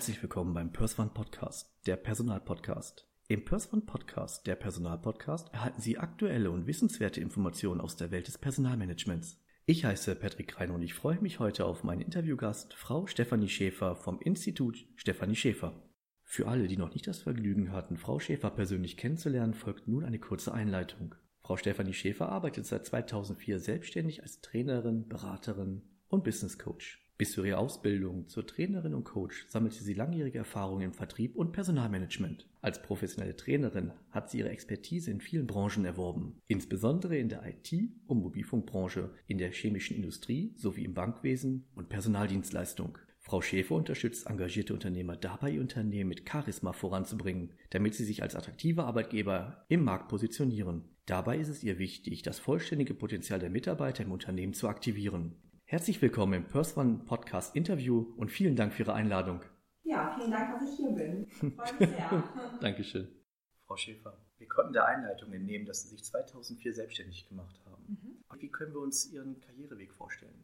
Herzlich willkommen beim Perswan Podcast, der Personalpodcast. Im Perswan Podcast, der Personalpodcast, erhalten Sie aktuelle und wissenswerte Informationen aus der Welt des Personalmanagements. Ich heiße Patrick Rein und ich freue mich heute auf meinen Interviewgast, Frau Stefanie Schäfer vom Institut Stefanie Schäfer. Für alle, die noch nicht das Vergnügen hatten, Frau Schäfer persönlich kennenzulernen, folgt nun eine kurze Einleitung. Frau Stefanie Schäfer arbeitet seit 2004 selbstständig als Trainerin, Beraterin und Business Coach. Bis zu ihrer Ausbildung zur Trainerin und Coach sammelte sie langjährige Erfahrung im Vertrieb und Personalmanagement. Als professionelle Trainerin hat sie ihre Expertise in vielen Branchen erworben, insbesondere in der IT- und Mobilfunkbranche, in der chemischen Industrie sowie im Bankwesen und Personaldienstleistung. Frau Schäfer unterstützt engagierte Unternehmer dabei, ihr Unternehmen mit Charisma voranzubringen, damit sie sich als attraktiver Arbeitgeber im Markt positionieren. Dabei ist es ihr wichtig, das vollständige Potenzial der Mitarbeiter im Unternehmen zu aktivieren. Herzlich willkommen im Perswan Podcast Interview und vielen Dank für Ihre Einladung. Ja, vielen Dank, dass ich hier bin. Freue mich sehr. Dankeschön. Frau Schäfer, wir konnten der Einleitung entnehmen, dass Sie sich 2004 selbstständig gemacht haben. Mhm. Wie können wir uns Ihren Karriereweg vorstellen?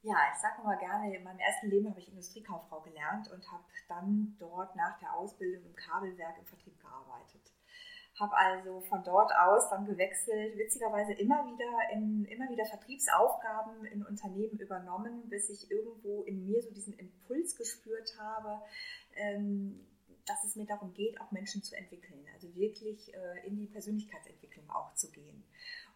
Ja, ich sage mal gerne, in meinem ersten Leben habe ich Industriekauffrau gelernt und habe dann dort nach der Ausbildung im Kabelwerk im Vertrieb gearbeitet habe also von dort aus dann gewechselt, witzigerweise immer wieder in immer wieder Vertriebsaufgaben in Unternehmen übernommen, bis ich irgendwo in mir so diesen Impuls gespürt habe, ähm, dass es mir darum geht, auch Menschen zu entwickeln, also wirklich äh, in die Persönlichkeitsentwicklung auch zu gehen.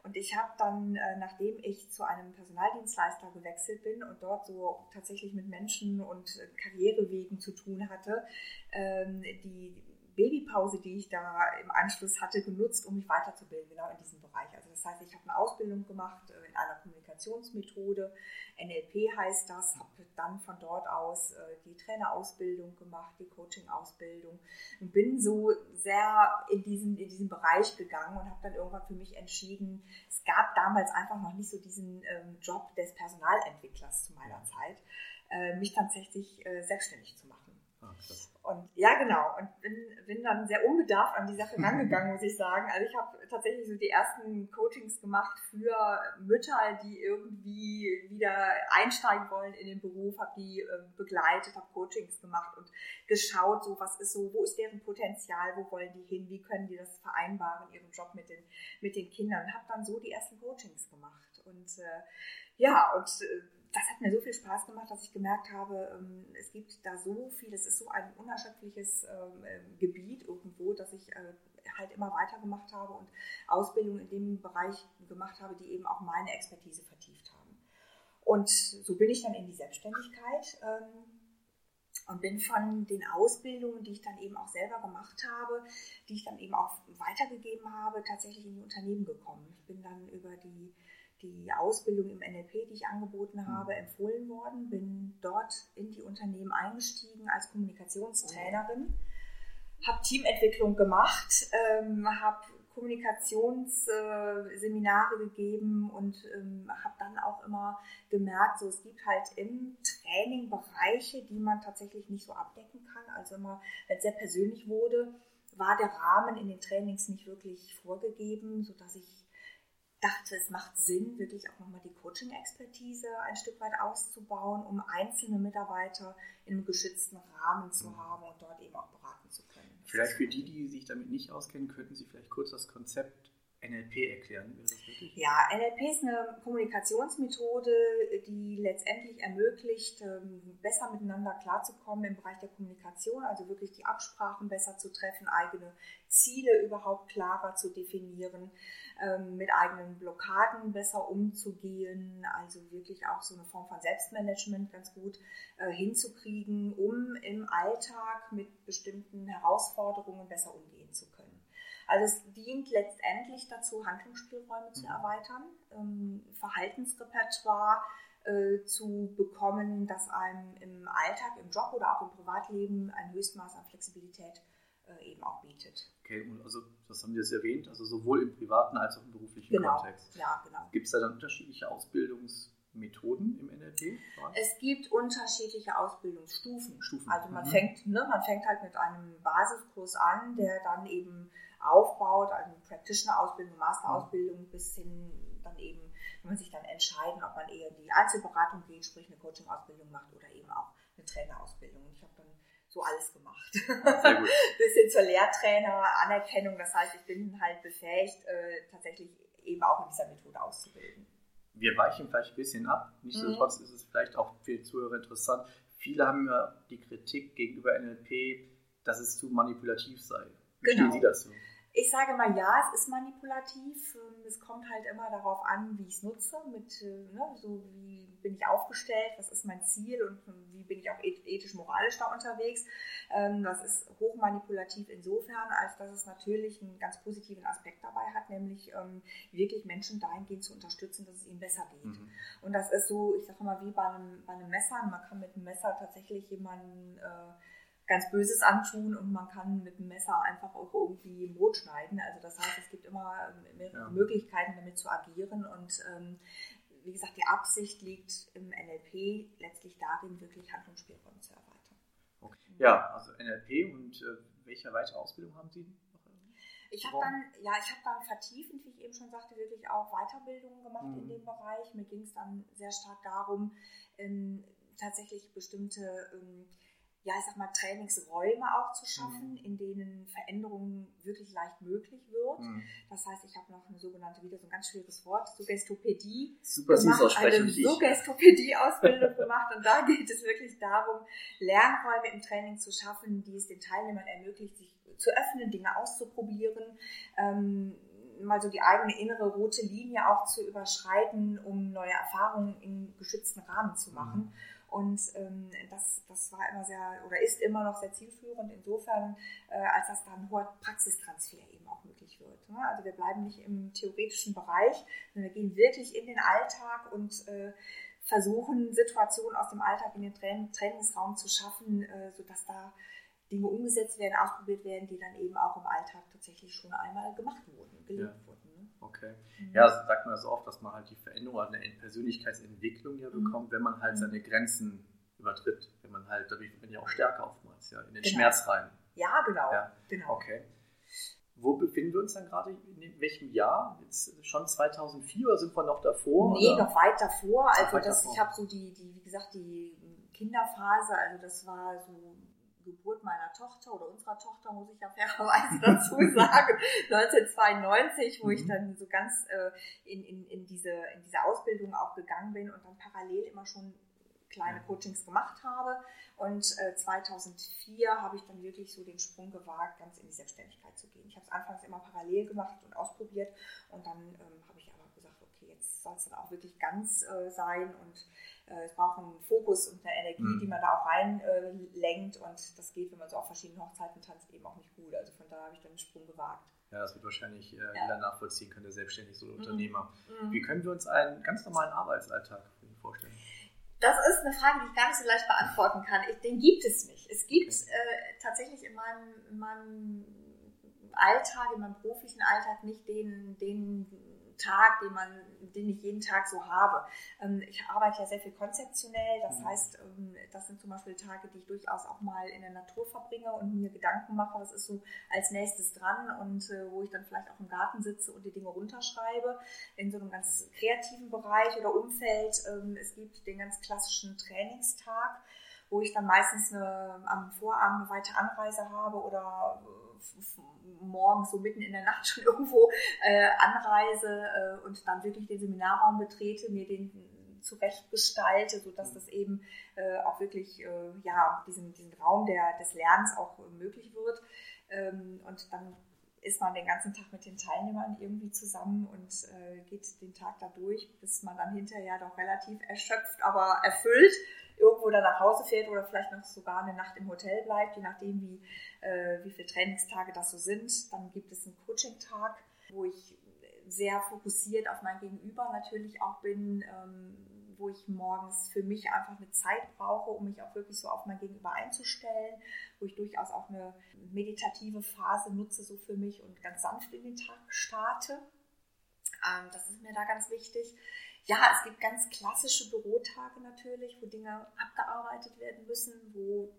Und ich habe dann, äh, nachdem ich zu einem Personaldienstleister gewechselt bin und dort so tatsächlich mit Menschen und Karrierewegen zu tun hatte, ähm, die Babypause, die ich da im Anschluss hatte, genutzt, um mich weiterzubilden, genau in diesem Bereich. Also das heißt, ich habe eine Ausbildung gemacht äh, in einer Kommunikationsmethode, NLP heißt das, habe dann von dort aus äh, die Trainerausbildung gemacht, die Coaching-Ausbildung und bin so sehr in diesen, in diesen Bereich gegangen und habe dann irgendwann für mich entschieden, es gab damals einfach noch nicht so diesen ähm, Job des Personalentwicklers zu meiner Zeit, äh, mich tatsächlich selbstständig zu machen. Ah, und ja, genau. Und bin, bin dann sehr unbedarft an die Sache rangegangen, muss ich sagen. Also ich habe tatsächlich so die ersten Coachings gemacht für Mütter, die irgendwie wieder einsteigen wollen in den Beruf, habe die äh, begleitet, habe Coachings gemacht und geschaut, so was ist so, wo ist deren Potenzial, wo wollen die hin, wie können die das vereinbaren, ihren Job mit den, mit den Kindern. Und habe dann so die ersten Coachings gemacht. Und äh, ja, und äh, das hat mir so viel Spaß gemacht, dass ich gemerkt habe, ähm, es gibt da so viel, es ist so ein unerschöpfliches ähm, ähm, Gebiet irgendwo, dass ich äh, halt immer weitergemacht habe und Ausbildung in dem Bereich gemacht habe, die eben auch meine Expertise vertieft haben. Und so bin ich dann in die Selbstständigkeit und bin von den Ausbildungen, die ich dann eben auch selber gemacht habe, die ich dann eben auch weitergegeben habe, tatsächlich in die Unternehmen gekommen. Ich bin dann über die die Ausbildung im NLP, die ich angeboten habe, empfohlen worden, bin dort in die Unternehmen eingestiegen als Kommunikationstrainerin, habe Teamentwicklung gemacht, ähm, habe Kommunikationsseminare äh, gegeben und ähm, habe dann auch immer gemerkt, so es gibt halt im Training Bereiche, die man tatsächlich nicht so abdecken kann. Also immer, wenn es sehr persönlich wurde, war der Rahmen in den Trainings nicht wirklich vorgegeben, sodass ich dachte, es macht Sinn, wirklich auch nochmal die Coaching-Expertise ein Stück weit auszubauen, um einzelne Mitarbeiter in einem geschützten Rahmen zu mhm. haben und dort eben auch beraten zu können. Vielleicht für die, die sich damit nicht auskennen, könnten Sie vielleicht kurz das Konzept NLP erklären? Ja, NLP ist eine Kommunikationsmethode, die letztendlich ermöglicht, ähm, besser miteinander klarzukommen im Bereich der Kommunikation, also wirklich die Absprachen besser zu treffen, eigene Ziele überhaupt klarer zu definieren, ähm, mit eigenen Blockaden besser umzugehen, also wirklich auch so eine Form von Selbstmanagement ganz gut äh, hinzukriegen, um im Alltag mit bestimmten Herausforderungen besser umgehen zu können. Also es dient letztendlich dazu, Handlungsspielräume zu mhm. erweitern, ähm, Verhaltensrepertoire äh, zu bekommen, das einem im Alltag, im Job oder auch im Privatleben ein Höchstmaß an Flexibilität äh, eben auch bietet. Okay, und also das haben wir jetzt erwähnt, also sowohl im privaten als auch im beruflichen genau. Kontext. Ja, genau. Gibt es da dann unterschiedliche Ausbildungsmethoden im NLP? Es gibt unterschiedliche Ausbildungsstufen. Stufen. Also man mhm. fängt, ne, man fängt halt mit einem Basiskurs an, der dann eben aufbaut, also Practitioner-Ausbildung, Master-Ausbildung bis hin dann eben, wenn man sich dann entscheiden, ob man eher in die Einzelberatung geht, sprich eine Coaching-Ausbildung macht oder eben auch eine Trainerausbildung. Ich habe dann so alles gemacht. Sehr gut. Bis hin zur Lehrtrainer, Anerkennung. Das heißt, ich bin halt befähigt, äh, tatsächlich eben auch in dieser Methode auszubilden. Wir weichen vielleicht ein bisschen ab. Nichtsdestotrotz mhm. ist es vielleicht auch für die Zuhörer interessant. Viele haben ja die Kritik gegenüber NLP, dass es zu manipulativ sei. Wie genau. stehen Sie dazu? Ich sage mal, ja, es ist manipulativ. Ähm, es kommt halt immer darauf an, wie ich es nutze, mit, äh, ne, so wie bin ich aufgestellt, was ist mein Ziel und wie bin ich auch ethisch-moralisch da unterwegs. Ähm, das ist hochmanipulativ insofern, als dass es natürlich einen ganz positiven Aspekt dabei hat, nämlich ähm, wirklich Menschen dahingehend zu unterstützen, dass es ihnen besser geht. Mhm. Und das ist so, ich sage mal, wie bei einem, bei einem Messer. Man kann mit einem Messer tatsächlich jemanden äh, ganz Böses antun und man kann mit dem Messer einfach auch irgendwie Brot schneiden. Also das heißt, es gibt immer ähm, mehrere ja. Möglichkeiten, damit zu agieren und ähm, wie gesagt, die Absicht liegt im NLP letztlich darin, wirklich Handlungsspielräume zu erweitern. Okay. Ja, also NLP und äh, welche weitere Ausbildung haben Sie? Ich habe dann, ja, ich habe dann vertiefend, wie ich eben schon sagte, wirklich auch Weiterbildungen gemacht mhm. in dem Bereich. Mir ging es dann sehr stark darum, ähm, tatsächlich bestimmte ähm, ja, ich sag mal, Trainingsräume auch zu schaffen, mhm. in denen Veränderungen wirklich leicht möglich wird. Mhm. Das heißt, ich habe noch eine sogenannte, wieder so ein ganz schwieriges Wort, Suggestopädie Super gemacht, eine Suggestopädie-Ausbildung gemacht. Und da geht es wirklich darum, Lernräume im Training zu schaffen, die es den Teilnehmern ermöglicht, sich zu öffnen, Dinge auszuprobieren, ähm, mal so die eigene innere rote Linie auch zu überschreiten, um neue Erfahrungen im geschützten Rahmen zu machen. Mhm. Und ähm, das, das war immer sehr oder ist immer noch sehr zielführend insofern, äh, als dass da ein hoher Praxistransfer eben auch möglich wird. Ne? Also wir bleiben nicht im theoretischen Bereich, sondern wir gehen wirklich in den Alltag und äh, versuchen, Situationen aus dem Alltag in den Train Trainingsraum zu schaffen, äh, sodass da Dinge umgesetzt werden, ausprobiert werden, die dann eben auch im Alltag tatsächlich schon einmal gemacht wurden, gelebt ja. wurden. Okay. Mhm. Ja, also sagt man so oft, dass man halt die Veränderung, eine Persönlichkeitsentwicklung ja mhm. bekommt, wenn man halt mhm. seine Grenzen übertritt. Wenn man halt, dadurch wird man ja auch stärker oftmals, ja, in den genau. Schmerz rein. Ja, genau. Ja. genau. Okay. Wo befinden wir uns dann gerade? In welchem Jahr? Jetzt schon 2004 oder sind wir noch davor? Nee, oder? noch weit davor. Also das, ich habe so die, die, wie gesagt, die Kinderphase, also das war so Geburt meiner Tochter oder unserer Tochter, muss ich ja fairerweise dazu sagen, 1992, wo mhm. ich dann so ganz äh, in, in, in, diese, in diese Ausbildung auch gegangen bin und dann parallel immer schon kleine Coachings gemacht habe. Und äh, 2004 habe ich dann wirklich so den Sprung gewagt, ganz in die Selbstständigkeit zu gehen. Ich habe es anfangs immer parallel gemacht und ausprobiert und dann ähm, habe ich aber jetzt soll es dann auch wirklich ganz äh, sein und äh, es braucht einen Fokus und eine Energie, mhm. die man da auch reinlenkt äh, und das geht, wenn man so auf verschiedenen Hochzeiten tanzt, eben auch nicht gut. Also von da habe ich dann einen Sprung gewagt. Ja, das wird wahrscheinlich äh, ja. jeder nachvollziehen können, der selbstständig so mhm. Unternehmer. Mhm. Wie können wir uns einen ganz normalen Arbeitsalltag vorstellen? Das ist eine Frage, die ich gar nicht so leicht beantworten kann. Ich, den gibt es nicht. Es gibt äh, tatsächlich in meinem, in meinem Alltag, in meinem beruflichen Alltag nicht den, den Tag, den man, den ich jeden Tag so habe. Ähm, ich arbeite ja sehr viel konzeptionell, das mhm. heißt, ähm, das sind zum Beispiel Tage, die ich durchaus auch mal in der Natur verbringe und mir Gedanken mache, was ist so als nächstes dran und äh, wo ich dann vielleicht auch im Garten sitze und die Dinge runterschreibe, in so einem ganz kreativen Bereich oder Umfeld. Ähm, es gibt den ganz klassischen Trainingstag, wo ich dann meistens eine, am Vorabend eine weite Anreise habe oder morgens so mitten in der Nacht schon irgendwo äh, anreise äh, und dann wirklich den Seminarraum betrete, mir den zurecht gestalte, sodass das eben äh, auch wirklich äh, ja, diesen, diesen Raum der, des Lernens auch möglich wird. Ähm, und dann ist man den ganzen Tag mit den Teilnehmern irgendwie zusammen und äh, geht den Tag da durch, bis man dann hinterher doch relativ erschöpft, aber erfüllt irgendwo dann nach Hause fährt oder vielleicht noch sogar eine Nacht im Hotel bleibt, je nachdem, wie, äh, wie viele Trainingstage das so sind. Dann gibt es einen Coaching-Tag, wo ich sehr fokussiert auf mein Gegenüber natürlich auch bin, ähm, wo ich morgens für mich einfach eine Zeit brauche, um mich auch wirklich so auf mein Gegenüber einzustellen, wo ich durchaus auch eine meditative Phase nutze so für mich und ganz sanft in den Tag starte. Ähm, das ist mir da ganz wichtig ja, es gibt ganz klassische Bürotage natürlich, wo Dinge abgearbeitet werden müssen, wo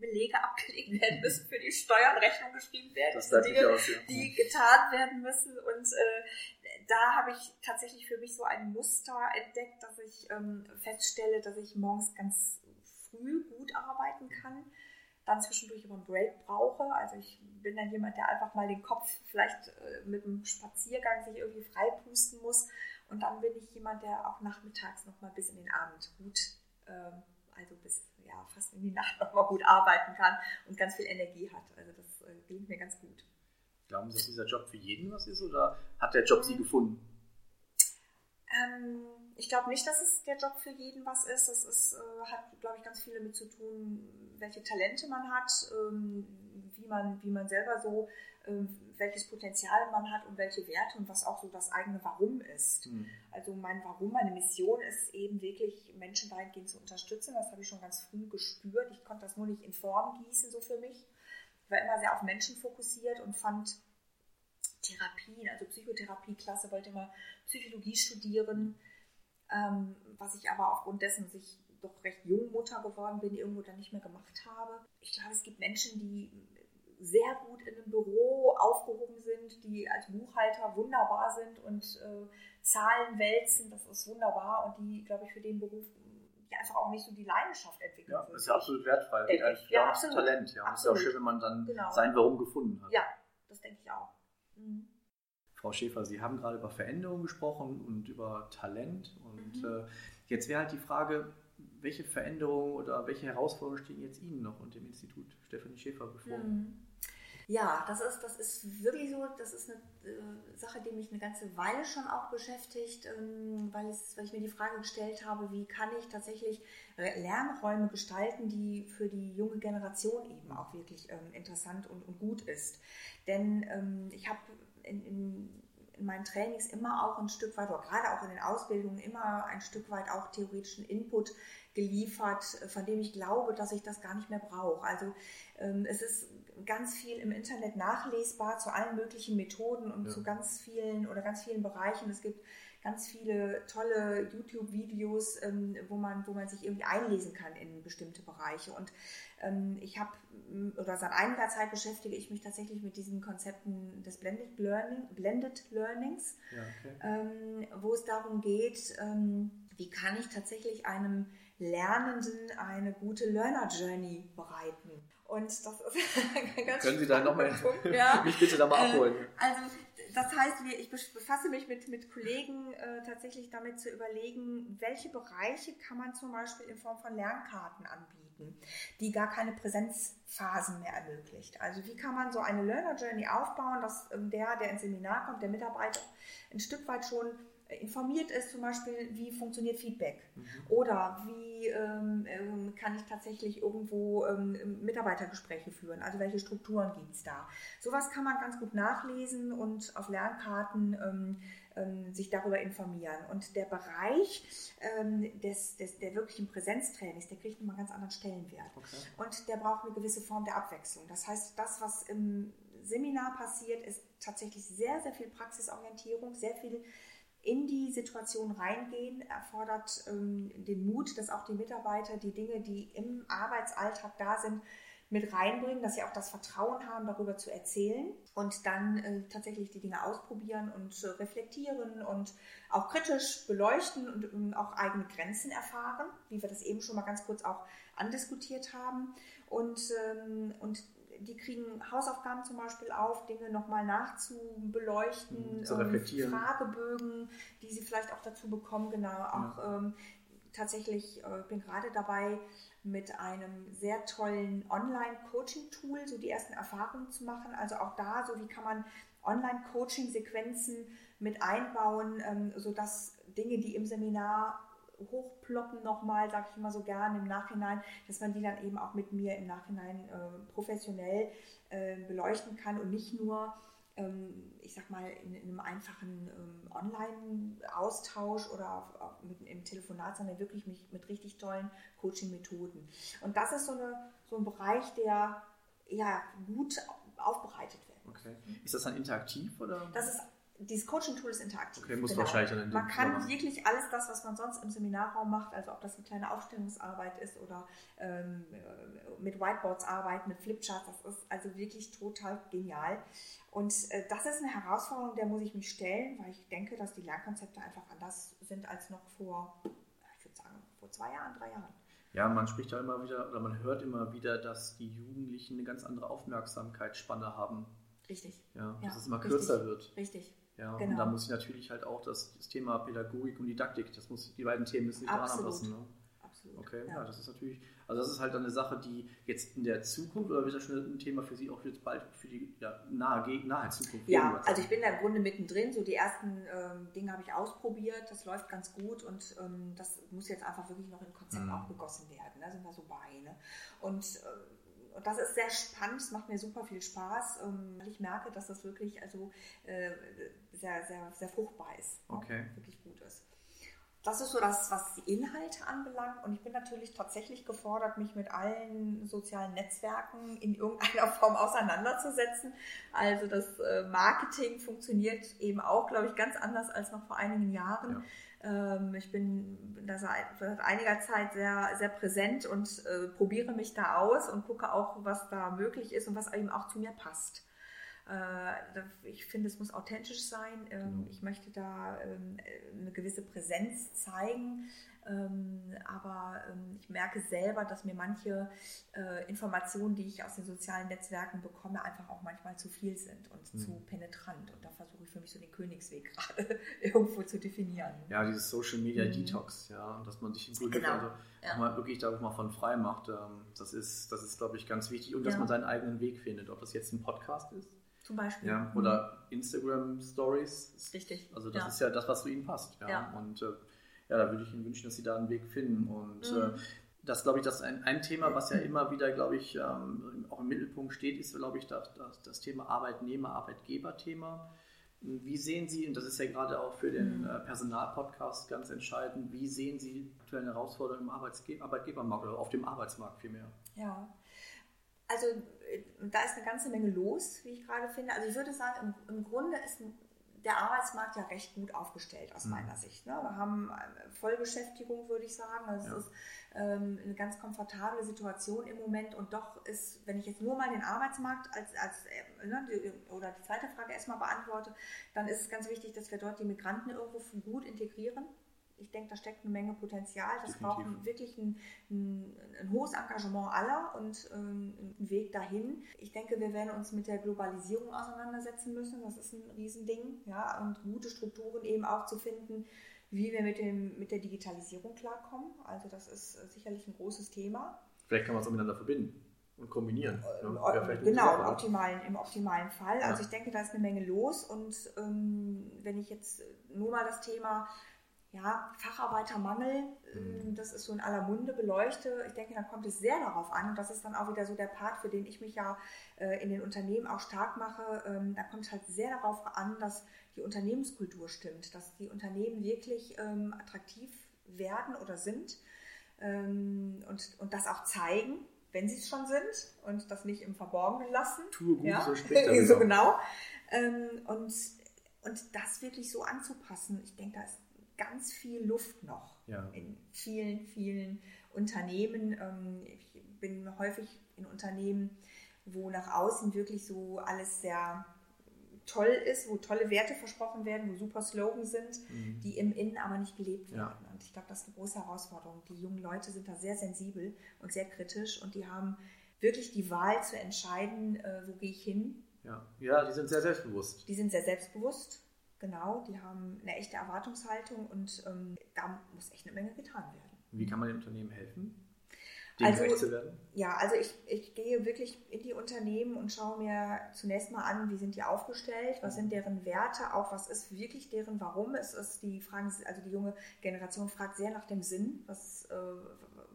Belege abgelegt werden müssen, für die Steuern Rechnung geschrieben werden, das Dinge, aus, ja. die getan werden müssen. Und äh, da habe ich tatsächlich für mich so ein Muster entdeckt, dass ich ähm, feststelle, dass ich morgens ganz früh gut arbeiten kann, dann zwischendurch aber einen Break brauche. Also ich bin dann jemand, der einfach mal den Kopf vielleicht äh, mit einem Spaziergang sich irgendwie freipusten muss. Und dann bin ich jemand, der auch nachmittags noch mal bis in den Abend gut, äh, also bis ja, fast in die Nacht noch mal gut arbeiten kann und ganz viel Energie hat. Also das äh, gelingt mir ganz gut. Glauben Sie, dass dieser Job für jeden was ist oder hat der Job Sie mhm. gefunden? Ähm, ich glaube nicht, dass es der Job für jeden was ist. Es ist, äh, hat, glaube ich, ganz viel damit zu tun, welche Talente man hat, ähm, wie, man, wie man selber so, ähm, welches Potenzial man hat und welche Werte und was auch so das eigene Warum ist. Mhm. Also mein Warum, meine Mission ist eben wirklich, Menschen dahingehend zu unterstützen. Das habe ich schon ganz früh gespürt. Ich konnte das nur nicht in Form gießen, so für mich. Ich war immer sehr auf Menschen fokussiert und fand Therapien, also Psychotherapie-Klasse, wollte immer Psychologie studieren, ähm, was ich aber aufgrund dessen, dass ich doch recht jung Mutter geworden bin, irgendwo dann nicht mehr gemacht habe. Ich glaube, es gibt Menschen, die sehr gut in einem Büro aufgehoben sind, die als Buchhalter wunderbar sind und äh, Zahlen wälzen, das ist wunderbar und die, glaube ich, für den Beruf die einfach auch nicht so die Leidenschaft entwickeln. Ja, das ist ja absolut wertfrei. Geht ja, absolut. Talent. Ja. Es ist auch schön, wenn man dann genau. sein Warum gefunden hat. Ja, das denke ich auch. Mhm. Frau Schäfer, Sie haben gerade über Veränderung gesprochen und über Talent. Und mhm. äh, jetzt wäre halt die Frage, welche Veränderungen oder welche Herausforderungen stehen jetzt Ihnen noch und dem Institut Stefanie Schäfer bevor? Mhm. Ja, das ist, das ist wirklich so, das ist eine äh, Sache, die mich eine ganze Weile schon auch beschäftigt, ähm, weil, es, weil ich mir die Frage gestellt habe, wie kann ich tatsächlich Lernräume gestalten, die für die junge Generation eben auch wirklich ähm, interessant und, und gut ist. Denn ähm, ich habe in, in, in, meinen Trainings immer auch ein Stück weit, oder gerade auch in den Ausbildungen, immer ein Stück weit auch theoretischen Input geliefert, von dem ich glaube, dass ich das gar nicht mehr brauche. Also ähm, es ist ganz viel im Internet nachlesbar zu allen möglichen Methoden und ja. zu ganz vielen oder ganz vielen Bereichen. Es gibt ganz viele tolle YouTube-Videos, ähm, wo, man, wo man sich irgendwie einlesen kann in bestimmte Bereiche. Und ähm, ich habe, oder seit einiger Zeit beschäftige ich mich tatsächlich mit diesen Konzepten des Blended, Learning, Blended Learnings, ja, okay. wo es darum geht, wie kann ich tatsächlich einem Lernenden eine gute Learner Journey bereiten. Und das ist ganz Können Sie da nochmal ja. mich bitte da mal äh, abholen? Also das heißt, ich befasse mich mit, mit Kollegen äh, tatsächlich damit zu überlegen, welche Bereiche kann man zum Beispiel in Form von Lernkarten anbieten, die gar keine Präsenzphasen mehr ermöglicht. Also wie kann man so eine Learner Journey aufbauen, dass ähm, der, der ins Seminar kommt, der Mitarbeiter ein Stück weit schon informiert ist, zum Beispiel, wie funktioniert Feedback mhm. oder wie ähm, ähm, kann ich tatsächlich irgendwo ähm, Mitarbeitergespräche führen, also welche Strukturen gibt es da. Sowas kann man ganz gut nachlesen und auf Lernkarten ähm, ähm sich darüber informieren. Und der Bereich ähm, des, des, der wirklichen Präsenztrainings, der kriegt einen ganz anderen Stellenwert. Okay. Und der braucht eine gewisse Form der Abwechslung. Das heißt, das, was im Seminar passiert, ist tatsächlich sehr, sehr viel Praxisorientierung, sehr viel in die Situation reingehen, erfordert ähm, den Mut, dass auch die Mitarbeiter die Dinge, die im Arbeitsalltag da sind, mit reinbringen, dass sie auch das Vertrauen haben, darüber zu erzählen und dann äh, tatsächlich die Dinge ausprobieren und äh, reflektieren und auch kritisch beleuchten und ähm, auch eigene Grenzen erfahren, wie wir das eben schon mal ganz kurz auch andiskutiert haben. Und, ähm, und die kriegen Hausaufgaben zum Beispiel auf, Dinge nochmal nachzubeleuchten, mhm, zu reflektieren. Fragebögen, die sie vielleicht auch dazu bekommen, genau. Auch ja. ähm, tatsächlich, äh, bin gerade dabei, mit einem sehr tollen Online-Coaching-Tool so die ersten Erfahrungen zu machen. Also auch da, so wie kann man Online-Coaching-Sequenzen mit einbauen, ähm, sodass Dinge, die im Seminar hochploppen nochmal, sage ich immer so gerne im Nachhinein, dass man die dann eben auch mit mir im Nachhinein äh, professionell äh, beleuchten kann und nicht nur, ähm, ich sag mal, in, in einem einfachen ähm, Online-Austausch oder auf, auf, mit, im Telefonat, sondern wirklich mich, mit richtig tollen Coaching-Methoden. Und das ist so, eine, so ein Bereich, der ja gut aufbereitet wird. Okay. Ist das dann interaktiv oder? Das ist dieses Coaching-Tool ist interaktiv. Okay, muss genau. wahrscheinlich dann Man kann wirklich alles das, was man sonst im Seminarraum macht, also ob das eine kleine Aufstellungsarbeit ist oder ähm, äh, mit Whiteboards arbeiten, mit Flipcharts, das ist also wirklich total genial. Und äh, das ist eine Herausforderung, der muss ich mich stellen, weil ich denke, dass die Lernkonzepte einfach anders sind als noch vor, ich würde sagen, vor zwei Jahren, drei Jahren. Ja, man spricht ja immer wieder, oder man hört immer wieder, dass die Jugendlichen eine ganz andere Aufmerksamkeitsspanne haben. Richtig. Ja, ja dass es immer kürzer richtig, wird. Richtig. Ja, genau. und da muss ich natürlich halt auch das, das, Thema Pädagogik und Didaktik, das muss, die beiden Themen müssen sich daran anpassen. Ne? Absolut. Okay, ja. ja. das ist natürlich, also das ist halt eine Sache, die jetzt in der Zukunft, oder wird das schon ein Thema für Sie auch jetzt bald für die ja, nahe, nahe Zukunft? Ja, also ich bin da im Grunde mittendrin, so die ersten ähm, Dinge habe ich ausprobiert, das läuft ganz gut und ähm, das muss jetzt einfach wirklich noch in Konzept mhm. aufgegossen werden, da sind wir so bei. Ne? Und äh, und das ist sehr spannend, es macht mir super viel Spaß, ähm, weil ich merke, dass das wirklich also äh, sehr, sehr, sehr fruchtbar ist. Okay. Wirklich gut ist. Das ist so das, was die Inhalte anbelangt. Und ich bin natürlich tatsächlich gefordert, mich mit allen sozialen Netzwerken in irgendeiner Form auseinanderzusetzen. Also das äh, Marketing funktioniert eben auch, glaube ich, ganz anders als noch vor einigen Jahren. Ja. Ähm, ich bin da seit einiger Zeit sehr, sehr präsent und äh, probiere mich da aus und gucke auch, was da möglich ist und was eben auch zu mir passt. Äh, ich finde, es muss authentisch sein. Ähm, genau. Ich möchte da ähm, eine gewisse Präsenz zeigen. Ähm, aber ich merke selber, dass mir manche äh, Informationen, die ich aus den sozialen Netzwerken bekomme, einfach auch manchmal zu viel sind und mhm. zu penetrant. Und da versuche ich für mich so den Königsweg gerade irgendwo zu definieren. Ja, dieses Social Media mhm. Detox, ja, dass man sich im Grunde genau. also ja. mal wirklich darauf mal von frei macht. Das ist, das ist, glaube ich, ganz wichtig. Und dass ja. man seinen eigenen Weg findet, ob das jetzt ein Podcast ist zum Beispiel. Ja, oder mhm. Instagram Stories. Richtig. Also das ja. ist ja das, was zu Ihnen passt. Ja. ja. Und äh, ja, da würde ich Ihnen wünschen, dass Sie da einen Weg finden. Und mhm. äh, das, glaube ich, das ist ein, ein Thema, was ja immer wieder, glaube ich, ähm, auch im Mittelpunkt steht, ist, glaube ich, das, das, das Thema Arbeitnehmer, Arbeitgeber-Thema. Wie sehen Sie, und das ist ja gerade auch für den mhm. äh, Personalpodcast ganz entscheidend, wie sehen Sie aktuelle Herausforderungen im Arbeitsge Arbeitgebermarkt oder auf dem Arbeitsmarkt vielmehr? Ja, also äh, da ist eine ganze Menge los, wie ich gerade finde. Also ich würde sagen, im, im Grunde ist der Arbeitsmarkt ja recht gut aufgestellt aus mhm. meiner Sicht. Ne? Wir haben äh, Vollbeschäftigung, würde ich sagen. Also ja. es ist ähm, eine ganz komfortable Situation im Moment und doch ist, wenn ich jetzt nur mal den Arbeitsmarkt als, als äh, ne, die, oder die zweite Frage erstmal beantworte, dann ist es ganz wichtig, dass wir dort die Migranten irgendwo gut integrieren ich denke, da steckt eine Menge Potenzial. Das Definitiv. braucht wirklich ein, ein, ein, hohes Engagement aller und ähm, einen Weg dahin. Ich denke, wir werden uns mit der Globalisierung auseinandersetzen müssen. Das ist ein Riesending. Ja, und gute Strukturen eben auch zu finden, wie wir mit, dem, mit der Digitalisierung klarkommen. Also das ist sicherlich ein großes Thema. Vielleicht kann man es auch miteinander verbinden und kombinieren. Ne? Ja, genau, im optimalen, im optimalen Fall. Also ja. ich denke, da ist eine Menge los und ähm, wenn ich jetzt nur mal das Thema ja, Facharbeitermangel, mhm. das ist so in aller Munde beleuchte. Ich denke, da kommt es sehr darauf an und das ist dann auch wieder so der Part, für den ich mich ja äh, in den Unternehmen auch stark mache. Ähm, da kommt es halt sehr darauf an, dass die Unternehmenskultur stimmt, dass die Unternehmen wirklich ähm, attraktiv werden oder sind ähm, und, und das auch zeigen, wenn sie es schon sind und das nicht im Verborgenen lassen. Tue gut, ja? so spricht so genau. Ähm, und, und das wirklich so anzupassen, ich denke, da ist ganz viel Luft noch ja. in vielen, vielen Unternehmen. Ähm, ich bin häufig in Unternehmen, wo nach außen wirklich so alles sehr toll ist, wo tolle Werte versprochen werden, wo super Slogans sind, mhm. die im Innen aber nicht gelebt werden. Ja. Und ich glaube, das ist eine große Herausforderung. Die jungen Leute sind da sehr sensibel und sehr kritisch und die haben wirklich die Wahl zu entscheiden, äh, wo gehe ich hin. Ja. ja, die sind sehr selbstbewusst. Die sind sehr selbstbewusst Genau, die haben eine echte Erwartungshaltung und ähm, da muss echt eine Menge getan werden. Wie kann man den Unternehmen helfen? Dem also, zu werden? Ja, also ich, ich gehe wirklich in die Unternehmen und schaue mir zunächst mal an, wie sind die aufgestellt, was sind deren Werte, auch was ist wirklich deren Warum. Es ist die Fragen, also die junge Generation fragt sehr nach dem Sinn, was, äh,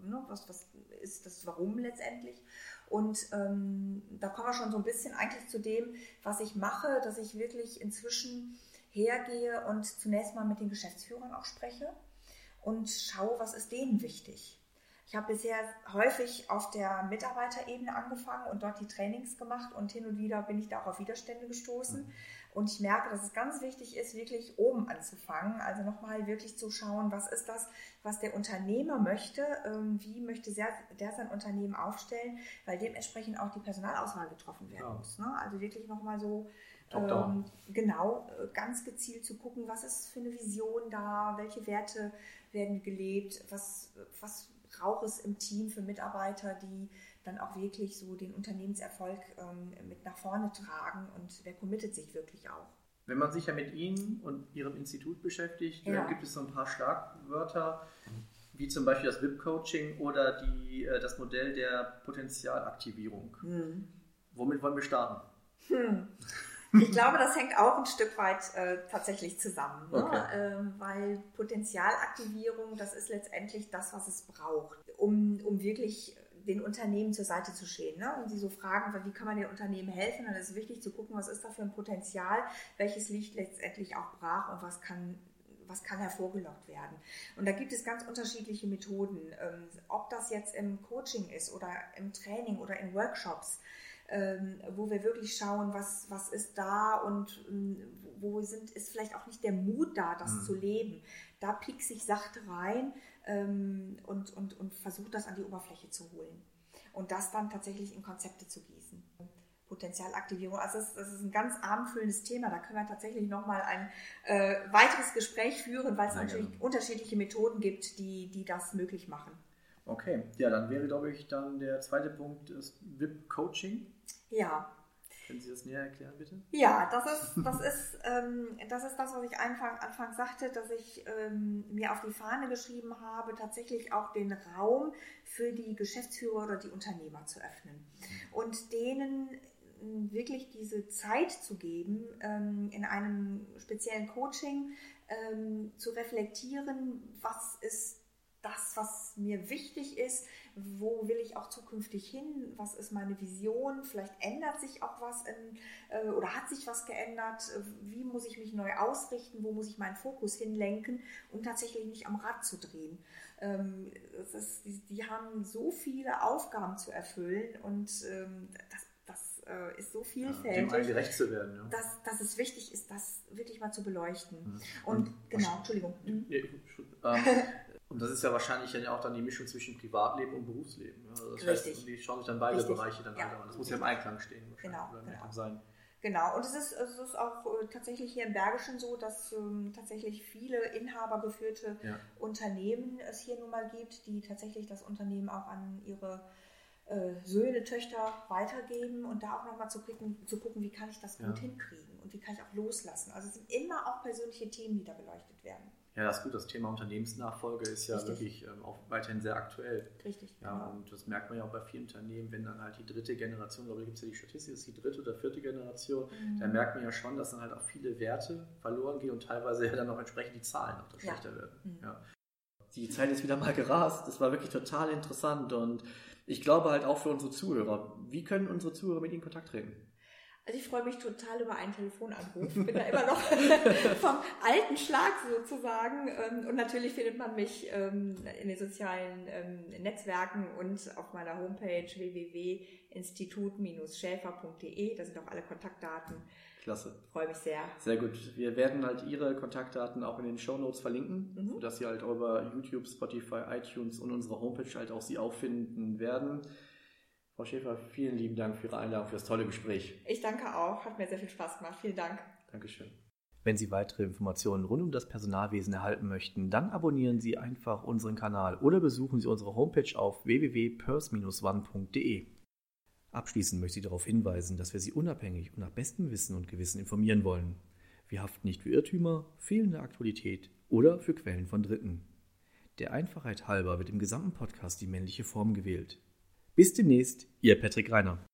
ne, was, was ist das Warum letztendlich. Und ähm, da kommen wir schon so ein bisschen eigentlich zu dem, was ich mache, dass ich wirklich inzwischen hergehe und zunächst mal mit den Geschäftsführern auch spreche und schaue, was ist denen wichtig. Ich habe bisher häufig auf der Mitarbeiterebene angefangen und dort die Trainings gemacht und hin und wieder bin ich da auch auf Widerstände gestoßen. Und ich merke, dass es ganz wichtig ist, wirklich oben anzufangen. Also nochmal wirklich zu schauen, was ist das, was der Unternehmer möchte, ähm, wie möchte der sein Unternehmen aufstellen, weil dementsprechend auch die Personalauswahl getroffen werden ja. muss. Ne? Also wirklich nochmal so ähm, genau, äh, ganz gezielt zu gucken, was ist für eine Vision da, welche Werte werden gelebt, was, was brauche es im Team für Mitarbeiter, die dann auch wirklich so den Unternehmenserfolg ähm, mit nach vorne tragen und wer committet sich wirklich auch. Wenn man sich ja mit Ihnen und Ihrem Institut beschäftigt, ja. gibt es so ein paar Schlagwörter, wie zum Beispiel das VIP-Coaching oder die, äh, das Modell der Potenzialaktivierung. Hm. Womit wollen wir starten? Hm. Ich glaube, das hängt auch ein Stück weit äh, tatsächlich zusammen, ne? okay. ähm, weil Potenzialaktivierung, das ist letztendlich das, was es braucht, um, um wirklich den Unternehmen zur Seite zu stehen ne? und sie so fragen, wie kann man den Unternehmen helfen, dann ist es wichtig zu gucken, was ist da für ein Potenzial, welches liegt letztendlich auch brach und was kann was kann hervorgelockt werden. Und da gibt es ganz unterschiedliche Methoden, ähm, ob das jetzt im Coaching ist oder im Training oder in Workshops ähm, wo wir wirklich schauen, was, was ist da und ähm, wo sind, ist vielleicht auch nicht der Mut da, das mhm. zu leben. Da piekse ich sachte rein ähm, und, und, und versuche das an die Oberfläche zu holen. Und das dann tatsächlich in Konzepte zu gießen. Potenzialaktivierung. Also das, das, ist ein ganz abendfüllendes Thema. Da können wir tatsächlich nochmal ein äh, weiteres Gespräch führen, weil es natürlich gerne. unterschiedliche Methoden gibt, die, die das möglich machen. Okay, ja, dann wäre, glaube ich, dann der zweite Punkt das VIP-Coaching. Ja. Können Sie das näher erklären, bitte? Ja, das ist das, ist, ähm, das, ist das was ich Anfang, Anfang sagte, dass ich ähm, mir auf die Fahne geschrieben habe, tatsächlich auch den Raum für die Geschäftsführer oder die Unternehmer zu öffnen. Und denen ähm, wirklich diese Zeit zu geben, ähm, in einem speziellen Coaching ähm, zu reflektieren, was ist das, was mir wichtig ist, wo will ich auch zukünftig hin, was ist meine Vision, vielleicht ändert sich auch was in, äh, oder hat sich was geändert, wie muss ich mich neu ausrichten, wo muss ich meinen Fokus hinlenken, um tatsächlich nicht am Rad zu drehen. Ähm, ist, die, die, haben so viele Aufgaben zu erfüllen und ähm, das das äh, ist so vielfältig. Ja, dem gerecht zu werden. Ja. Dass, dass es wichtig ist, das wirklich mal zu beleuchten. Mhm. Und, und, genau, Entschuldigung. Mhm. Ja, ähm, Und das ist ja wahrscheinlich dann auch dann die Mischung zwischen Privatleben und Berufsleben. Also das Richtig. heißt, die schauen sich dann beide Richtig. Bereiche dann ja. an. Das muss ja im Einklang stehen genau, genau. sein. Genau, und es ist, es ist auch äh, tatsächlich hier im Bergischen so, dass ähm, tatsächlich viele inhabergeführte ja. Unternehmen es hier nun mal gibt, die tatsächlich das Unternehmen auch an ihre äh, Söhne, Töchter weitergeben und da auch nochmal zu, zu gucken, wie kann ich das gut hinkriegen und wie kann ich auch loslassen. Also es sind immer auch persönliche Themen, die da beleuchtet werden. Ja, das ist gut. Das Thema Unternehmensnachfolge ist ja Richtig. wirklich ähm, auch weiterhin sehr aktuell. Richtig. Ja, genau. und das merkt man ja auch bei vielen Unternehmen, wenn dann halt die dritte Generation, glaube ich, gibt es ja die Statistik, ist die dritte oder vierte Generation, mhm. da merkt man ja schon, dass dann halt auch viele Werte verloren gehen und teilweise ja dann auch entsprechend die Zahlen auch ja. schlechter werden. Mhm. Ja. Die Zeit ist wieder mal gerast. Das war wirklich total interessant und ich glaube halt auch für unsere Zuhörer. Wie können unsere Zuhörer mit Ihnen in Kontakt treten? Also ich freue mich total über einen Telefonanruf. Bin da immer noch vom alten Schlag sozusagen. Ähm, und natürlich findet man mich ähm, in den sozialen ähm, Netzwerken und auf meiner Homepage www.institut-schäfer.de. Da sind auch alle Kontaktdaten. Klasse. Freue mich sehr. Sehr gut. Wir werden halt Ihre Kontaktdaten auch in den Show Notes verlinken, mhm. sodass Sie halt über YouTube, Spotify, iTunes und unsere Homepage halt auch Sie auffinden werden. Frau Schäfer, vielen lieben Dank für Ihre Einladung, für das tolle Gespräch. Ich danke auch, hat mir sehr viel Spaß gemacht. Vielen Dank. Dankeschön. Wenn Sie weitere Informationen rund um das Personalwesen erhalten möchten, dann abonnieren Sie einfach unseren Kanal oder besuchen Sie unsere Homepage auf www.pers-one.de. Abschließend möchte ich darauf hinweisen, dass wir Sie unabhängig und nach bestem Wissen und Gewissen informieren wollen. Wir haften nicht für Irrtümer, fehlende Aktualität oder für Quellen von Dritten. Der Einfachheit halber wird im gesamten Podcast die männliche Form gewählt. Bis demnächst, Ihr Patrick Reiner.